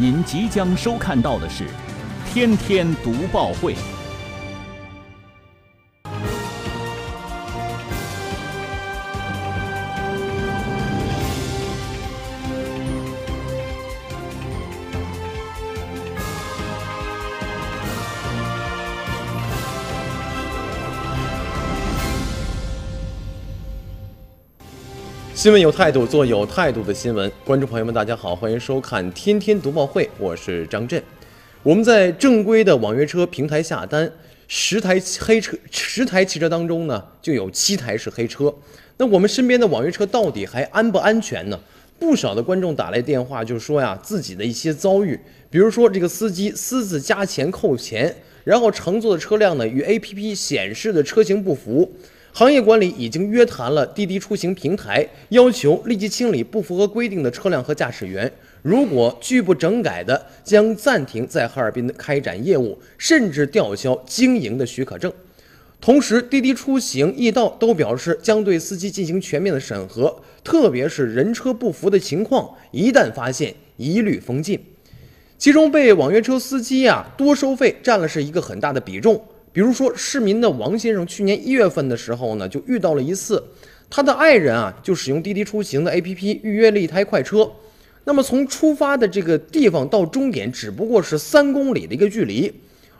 您即将收看到的是《天天读报会》。新闻有态度，做有态度的新闻。观众朋友们，大家好，欢迎收看《天天读报会》，我是张震。我们在正规的网约车平台下单，十台黑车，十台汽车当中呢，就有七台是黑车。那我们身边的网约车到底还安不安全呢？不少的观众打来电话就说呀，自己的一些遭遇，比如说这个司机私自加钱扣钱，然后乘坐的车辆呢与 APP 显示的车型不符。行业管理已经约谈了滴滴出行平台，要求立即清理不符合规定的车辆和驾驶员。如果拒不整改的，将暂停在哈尔滨开展业务，甚至吊销经营的许可证。同时，滴滴出行、易到都表示将对司机进行全面的审核，特别是人车不符的情况，一旦发现，一律封禁。其中，被网约车司机啊多收费占了是一个很大的比重。比如说，市民的王先生去年一月份的时候呢，就遇到了一次，他的爱人啊就使用滴滴出行的 APP 预约了一台快车，那么从出发的这个地方到终点只不过是三公里的一个距离，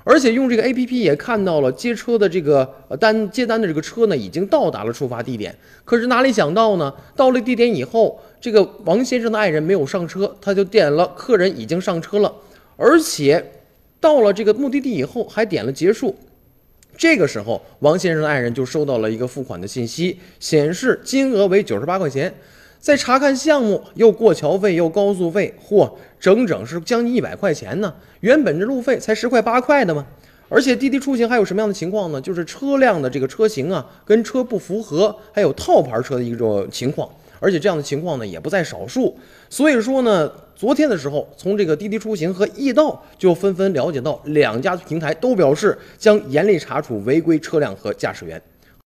而且用这个 APP 也看到了接车的这个单接单的这个车呢已经到达了出发地点，可是哪里想到呢，到了地点以后，这个王先生的爱人没有上车，他就点了客人已经上车了，而且到了这个目的地以后还点了结束。这个时候，王先生的爱人就收到了一个付款的信息，显示金额为九十八块钱。再查看项目，又过桥费又高速费，嚯，整整是将近一百块钱呢。原本这路费才十块八块的嘛。而且滴滴出行还有什么样的情况呢？就是车辆的这个车型啊，跟车不符合，还有套牌车的一种情况。而且这样的情况呢，也不在少数。所以说呢。昨天的时候，从这个滴滴出行和易到就纷纷了解到，两家平台都表示将严厉查处违规车辆和驾驶员。